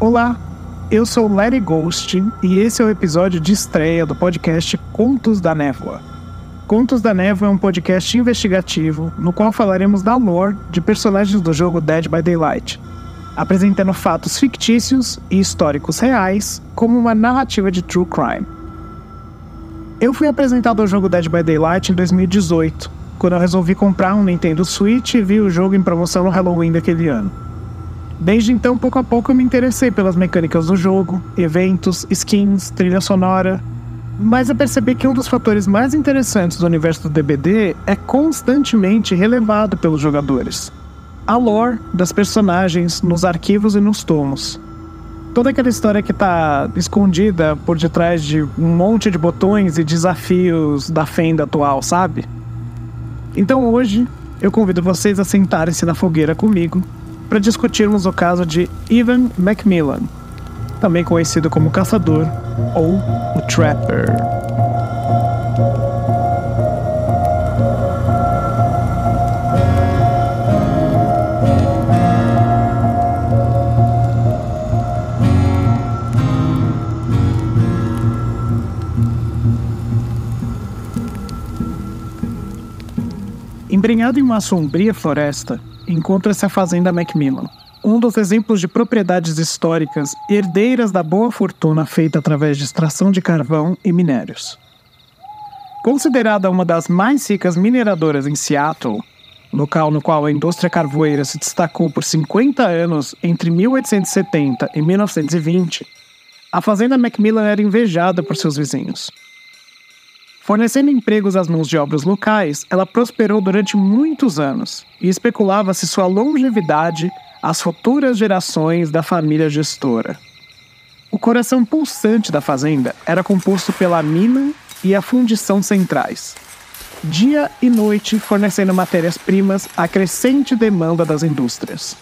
Olá, eu sou Larry Ghost e esse é o episódio de estreia do podcast Contos da Névoa. Contos da Névoa é um podcast investigativo no qual falaremos da lore de personagens do jogo Dead by Daylight, apresentando fatos fictícios e históricos reais como uma narrativa de true crime. Eu fui apresentado ao jogo Dead by Daylight em 2018, quando eu resolvi comprar um Nintendo Switch e vi o jogo em promoção no Halloween daquele ano. Desde então, pouco a pouco, eu me interessei pelas mecânicas do jogo, eventos, skins, trilha sonora. Mas eu percebi que um dos fatores mais interessantes do universo do DBD é constantemente relevado pelos jogadores. A lore das personagens nos arquivos e nos tomos. Toda aquela história que está escondida por detrás de um monte de botões e desafios da fenda atual, sabe? Então hoje eu convido vocês a sentarem-se na fogueira comigo para discutirmos o caso de Ivan Macmillan, também conhecido como Caçador ou o Trapper. Embrenhado em uma sombria floresta, encontra-se a Fazenda Macmillan, um dos exemplos de propriedades históricas herdeiras da boa fortuna feita através de extração de carvão e minérios. Considerada uma das mais ricas mineradoras em Seattle, local no qual a indústria carvoeira se destacou por 50 anos entre 1870 e 1920, a Fazenda Macmillan era invejada por seus vizinhos. Fornecendo empregos às mãos de obras locais, ela prosperou durante muitos anos e especulava-se sua longevidade às futuras gerações da família gestora. O coração pulsante da fazenda era composto pela mina e a fundição centrais, dia e noite fornecendo matérias-primas à crescente demanda das indústrias.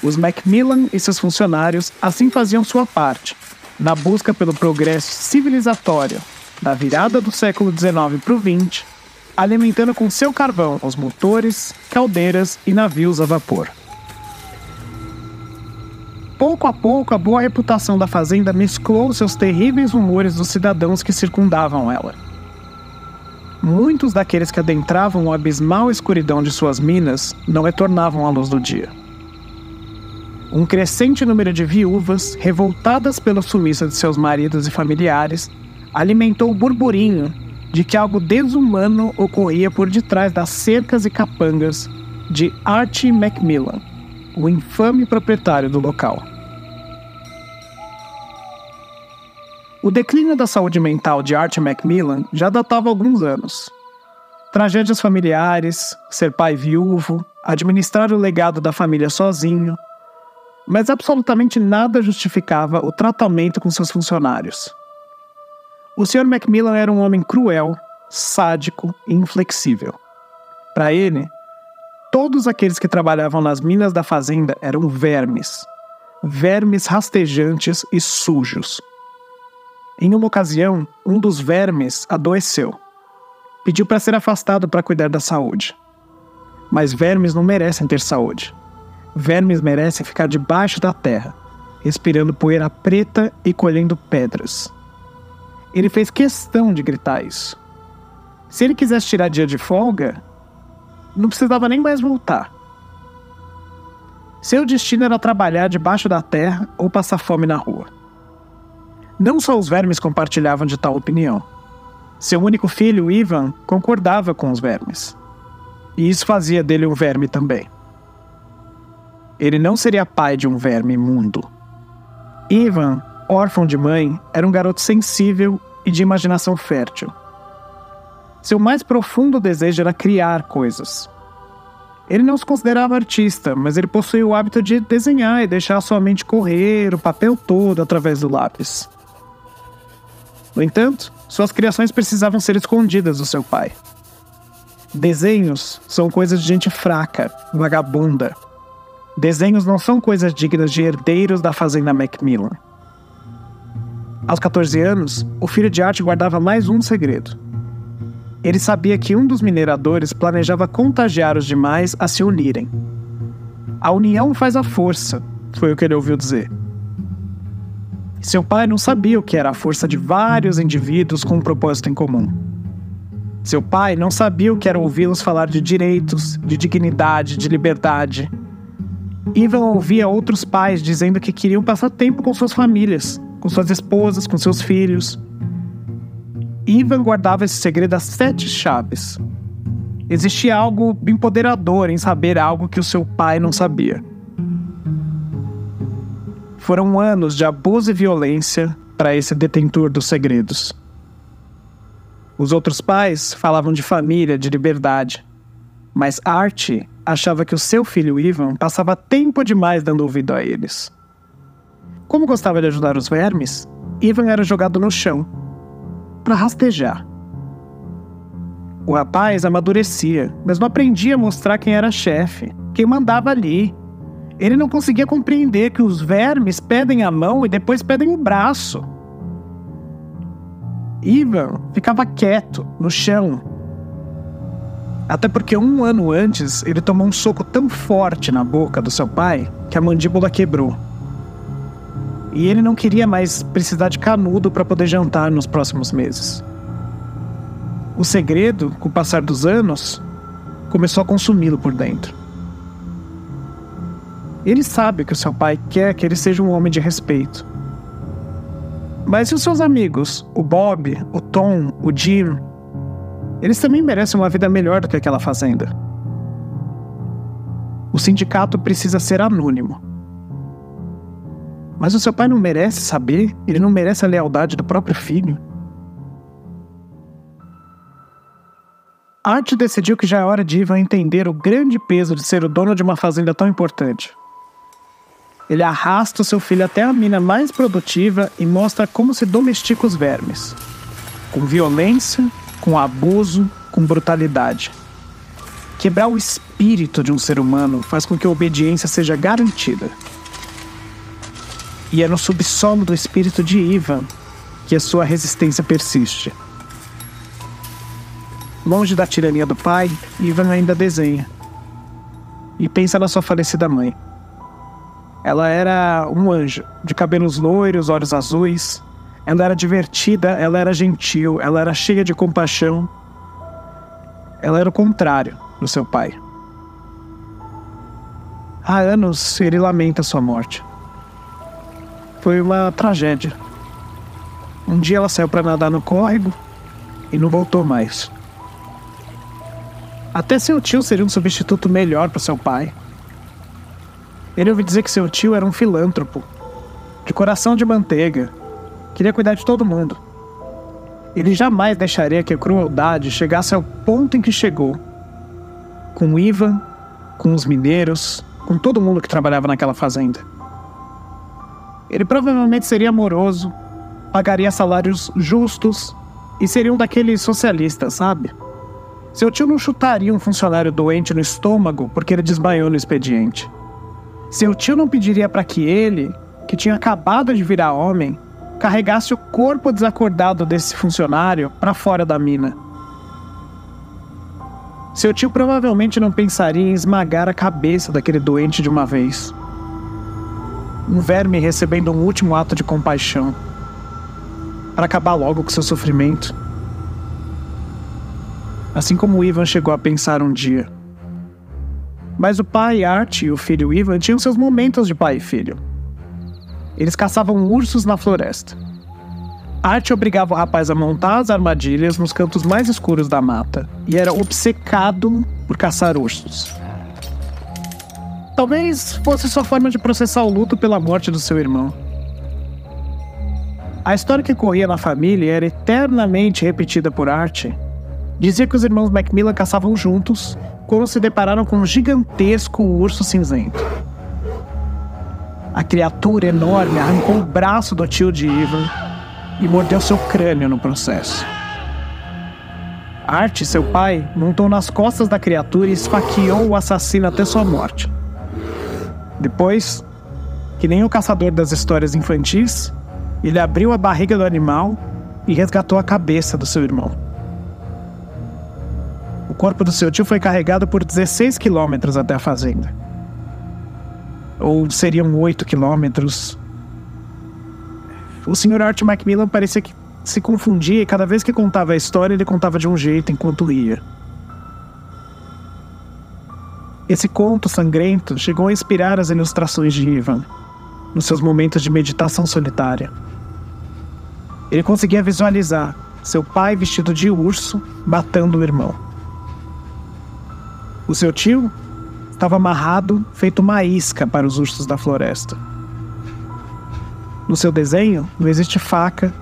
Os Macmillan e seus funcionários assim faziam sua parte, na busca pelo progresso civilizatório da virada do século XIX para o XX, alimentando com seu carvão os motores, caldeiras e navios a vapor. Pouco a pouco, a boa reputação da fazenda mesclou seus terríveis rumores dos cidadãos que circundavam ela. Muitos daqueles que adentravam a abismal escuridão de suas minas não retornavam à luz do dia. Um crescente número de viúvas, revoltadas pela sumiça de seus maridos e familiares, alimentou o burburinho de que algo desumano ocorria por detrás das cercas e capangas de Archie Macmillan, o infame proprietário do local. O declínio da saúde mental de Archie Macmillan já datava alguns anos. Tragédias familiares, ser pai viúvo, administrar o legado da família sozinho, mas absolutamente nada justificava o tratamento com seus funcionários. O Sr. Macmillan era um homem cruel, sádico e inflexível. Para ele, todos aqueles que trabalhavam nas minas da fazenda eram vermes. Vermes rastejantes e sujos. Em uma ocasião, um dos vermes adoeceu. Pediu para ser afastado para cuidar da saúde. Mas vermes não merecem ter saúde. Vermes merecem ficar debaixo da terra, respirando poeira preta e colhendo pedras. Ele fez questão de gritar isso. Se ele quisesse tirar dia de folga, não precisava nem mais voltar. Seu destino era trabalhar debaixo da terra ou passar fome na rua. Não só os vermes compartilhavam de tal opinião. Seu único filho, Ivan, concordava com os vermes. E isso fazia dele um verme também. Ele não seria pai de um verme imundo. Ivan órfão de mãe, era um garoto sensível e de imaginação fértil. Seu mais profundo desejo era criar coisas. Ele não se considerava artista, mas ele possuía o hábito de desenhar e deixar sua mente correr o papel todo através do lápis. No entanto, suas criações precisavam ser escondidas do seu pai. Desenhos são coisas de gente fraca, vagabunda. Desenhos não são coisas dignas de herdeiros da fazenda Macmillan. Aos 14 anos, o filho de Art guardava mais um segredo. Ele sabia que um dos mineradores planejava contagiar os demais a se unirem. A união faz a força, foi o que ele ouviu dizer. Seu pai não sabia o que era a força de vários indivíduos com um propósito em comum. Seu pai não sabia o que era ouvi-los falar de direitos, de dignidade, de liberdade. Ivan ouvia outros pais dizendo que queriam passar tempo com suas famílias, com suas esposas, com seus filhos. Ivan guardava esse segredo a sete chaves. Existia algo empoderador em saber algo que o seu pai não sabia. Foram anos de abuso e violência para esse detentor dos segredos. Os outros pais falavam de família, de liberdade. Mas Art achava que o seu filho Ivan passava tempo demais dando ouvido a eles. Como gostava de ajudar os vermes, Ivan era jogado no chão para rastejar. O rapaz amadurecia, mas não aprendia a mostrar quem era chefe, quem mandava ali. Ele não conseguia compreender que os vermes pedem a mão e depois pedem o braço. Ivan ficava quieto, no chão. Até porque um ano antes ele tomou um soco tão forte na boca do seu pai que a mandíbula quebrou. E ele não queria mais precisar de canudo para poder jantar nos próximos meses. O segredo, com o passar dos anos, começou a consumi-lo por dentro. Ele sabe que o seu pai quer que ele seja um homem de respeito. Mas e os seus amigos, o Bob, o Tom, o Jim? Eles também merecem uma vida melhor do que aquela fazenda. O sindicato precisa ser anônimo. Mas o seu pai não merece saber, ele não merece a lealdade do próprio filho. Art decidiu que já é hora de Ivan entender o grande peso de ser o dono de uma fazenda tão importante. Ele arrasta o seu filho até a mina mais produtiva e mostra como se domestica os vermes. Com violência, com abuso, com brutalidade. Quebrar o espírito de um ser humano faz com que a obediência seja garantida. E é no subsolo do espírito de Ivan que a sua resistência persiste. Longe da tirania do pai, Ivan ainda desenha. E pensa na sua falecida mãe. Ela era um anjo, de cabelos loiros, olhos azuis. Ela era divertida, ela era gentil, ela era cheia de compaixão. Ela era o contrário do seu pai. Há anos ele lamenta sua morte. Foi uma tragédia. Um dia ela saiu para nadar no córrego e não voltou mais. Até seu tio seria um substituto melhor para seu pai. Ele ouviu dizer que seu tio era um filântropo, de coração de manteiga, queria cuidar de todo mundo. Ele jamais deixaria que a crueldade chegasse ao ponto em que chegou. Com Ivan, com os mineiros, com todo mundo que trabalhava naquela fazenda. Ele provavelmente seria amoroso, pagaria salários justos e seria um daqueles socialistas, sabe? Seu tio não chutaria um funcionário doente no estômago porque ele desmaiou no expediente. Seu tio não pediria para que ele, que tinha acabado de virar homem, carregasse o corpo desacordado desse funcionário para fora da mina. Seu tio provavelmente não pensaria em esmagar a cabeça daquele doente de uma vez um verme recebendo um último ato de compaixão para acabar logo com seu sofrimento. Assim como Ivan chegou a pensar um dia. Mas o pai Art e o filho Ivan tinham seus momentos de pai e filho. Eles caçavam ursos na floresta. Art obrigava o rapaz a montar as armadilhas nos cantos mais escuros da mata e era obcecado por caçar ursos. Talvez fosse sua forma de processar o luto pela morte do seu irmão. A história que corria na família era eternamente repetida por Art. Dizia que os irmãos Macmillan caçavam juntos quando se depararam com um gigantesco urso cinzento. A criatura enorme arrancou o braço do tio de Ivan e mordeu seu crânio no processo. Art, seu pai, montou nas costas da criatura e esfaqueou o assassino até sua morte. Depois, que nem o caçador das histórias infantis, ele abriu a barriga do animal e resgatou a cabeça do seu irmão. O corpo do seu tio foi carregado por 16 quilômetros até a fazenda. Ou seriam 8 quilômetros. o Sr. Art Macmillan parecia que se confundia e cada vez que contava a história, ele contava de um jeito enquanto ria. Esse conto sangrento chegou a inspirar as ilustrações de Ivan, nos seus momentos de meditação solitária. Ele conseguia visualizar seu pai vestido de urso matando o irmão. O seu tio estava amarrado, feito uma isca para os ursos da floresta. No seu desenho, não existe faca,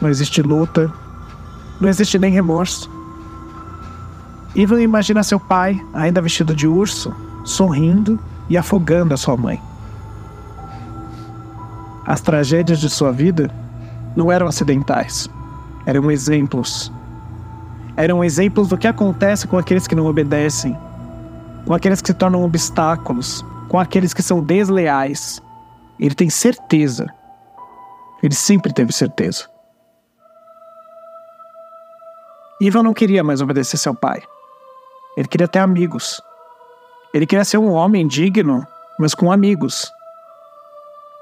não existe luta, não existe nem remorso. Ivan imagina seu pai, ainda vestido de urso, sorrindo e afogando a sua mãe. As tragédias de sua vida não eram acidentais, eram exemplos. Eram exemplos do que acontece com aqueles que não obedecem, com aqueles que se tornam obstáculos, com aqueles que são desleais. Ele tem certeza. Ele sempre teve certeza. Ivan não queria mais obedecer seu pai. Ele queria ter amigos. Ele queria ser um homem digno, mas com amigos.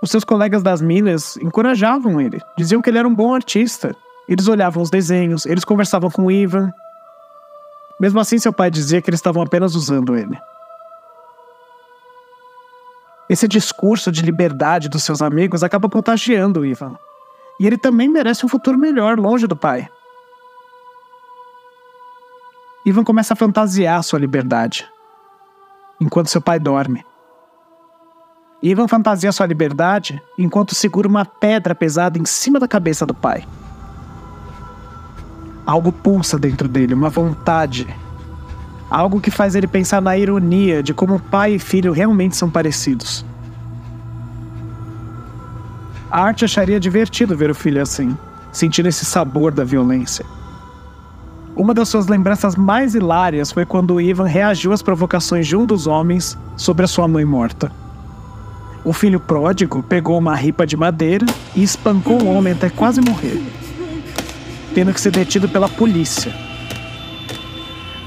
Os seus colegas das milhas encorajavam ele, diziam que ele era um bom artista. Eles olhavam os desenhos, eles conversavam com Ivan. Mesmo assim, seu pai dizia que eles estavam apenas usando ele. Esse discurso de liberdade dos seus amigos acaba contagiando o Ivan. E ele também merece um futuro melhor, longe do pai. Ivan começa a fantasiar sua liberdade, enquanto seu pai dorme. Ivan fantasia sua liberdade enquanto segura uma pedra pesada em cima da cabeça do pai. Algo pulsa dentro dele, uma vontade. Algo que faz ele pensar na ironia de como pai e filho realmente são parecidos. A arte acharia divertido ver o filho assim, sentindo esse sabor da violência. Uma das suas lembranças mais hilárias foi quando Ivan reagiu às provocações de um dos homens sobre a sua mãe morta. O filho pródigo pegou uma ripa de madeira e espancou o homem até quase morrer, tendo que ser detido pela polícia.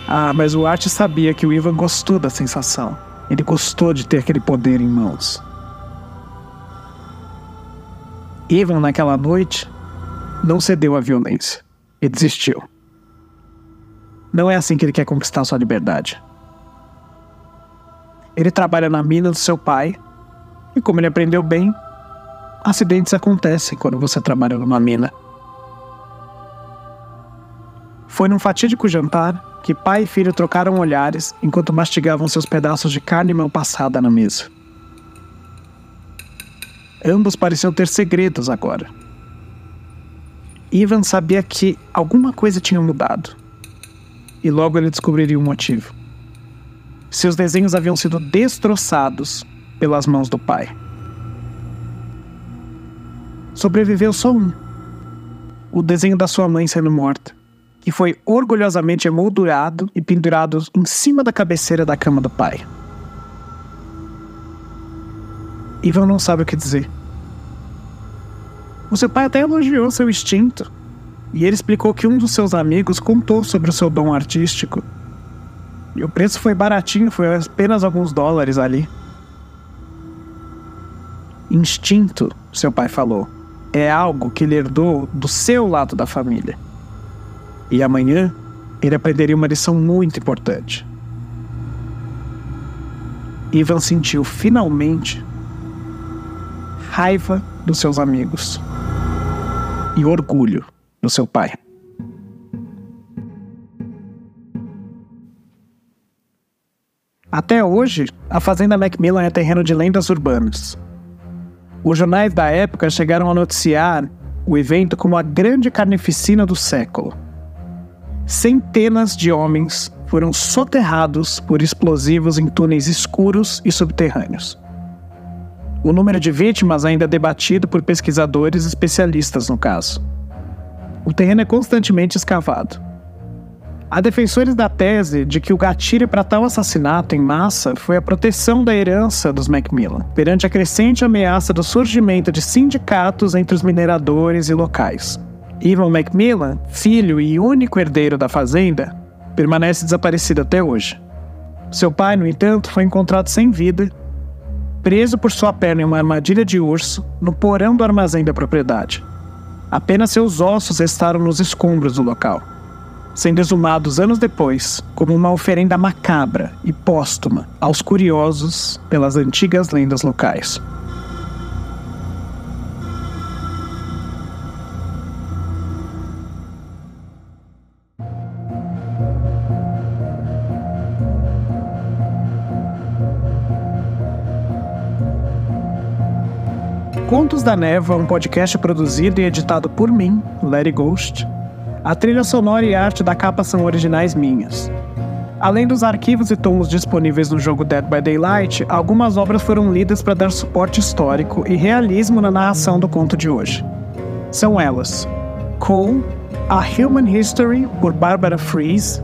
Ah, mas o Art sabia que o Ivan gostou da sensação. Ele gostou de ter aquele poder em mãos. Ivan, naquela noite, não cedeu à violência e desistiu. Não é assim que ele quer conquistar sua liberdade. Ele trabalha na mina do seu pai e como ele aprendeu bem, acidentes acontecem quando você trabalha numa mina. Foi num fatídico jantar que pai e filho trocaram olhares enquanto mastigavam seus pedaços de carne mal passada na mesa. Ambos pareciam ter segredos agora. Ivan sabia que alguma coisa tinha mudado. E logo ele descobriria o motivo. Seus desenhos haviam sido destroçados pelas mãos do pai. Sobreviveu só um: o desenho da sua mãe sendo morta, que foi orgulhosamente emoldurado e pendurado em cima da cabeceira da cama do pai. Ivan não sabe o que dizer. O seu pai até elogiou seu instinto, e ele explicou que um dos seus amigos contou sobre o seu dom artístico. E o preço foi baratinho, foi apenas alguns dólares ali. Instinto, seu pai falou, é algo que ele herdou do seu lado da família. E amanhã ele aprenderia uma lição muito importante. Ivan sentiu finalmente raiva dos seus amigos e orgulho do seu pai. Até hoje, a Fazenda Macmillan é terreno de lendas urbanas. Os jornais da época chegaram a noticiar o evento como a grande carnificina do século. Centenas de homens foram soterrados por explosivos em túneis escuros e subterrâneos. O número de vítimas ainda é debatido por pesquisadores especialistas no caso. O terreno é constantemente escavado Há defensores da tese de que o gatilho para tal assassinato em massa foi a proteção da herança dos Macmillan, perante a crescente ameaça do surgimento de sindicatos entre os mineradores e locais. Ivan Macmillan, filho e único herdeiro da fazenda, permanece desaparecido até hoje. Seu pai, no entanto, foi encontrado sem vida preso por sua perna em uma armadilha de urso no porão do armazém da propriedade. Apenas seus ossos restaram nos escombros do local, sendo exumados anos depois como uma oferenda macabra e póstuma aos curiosos pelas antigas lendas locais. Contos da Névoa é um podcast produzido e editado por mim, Larry Ghost. A trilha sonora e arte da capa são originais minhas. Além dos arquivos e tomos disponíveis no jogo Dead by Daylight, algumas obras foram lidas para dar suporte histórico e realismo na narração do conto de hoje. São elas: Cole, A Human History, por Barbara Fries,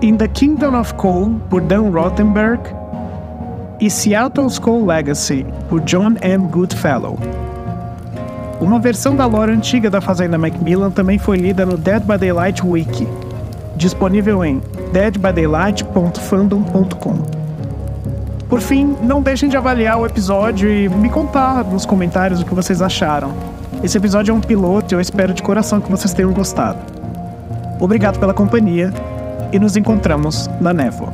In the Kingdom of Cole, por Dan Rothenberg, e Seattle Skull Legacy, por John M. Goodfellow. Uma versão da lore antiga da Fazenda Macmillan também foi lida no Dead by Daylight Wiki, disponível em deadbydaylight.fandom.com. Por fim, não deixem de avaliar o episódio e me contar nos comentários o que vocês acharam. Esse episódio é um piloto e eu espero de coração que vocês tenham gostado. Obrigado pela companhia e nos encontramos na névoa.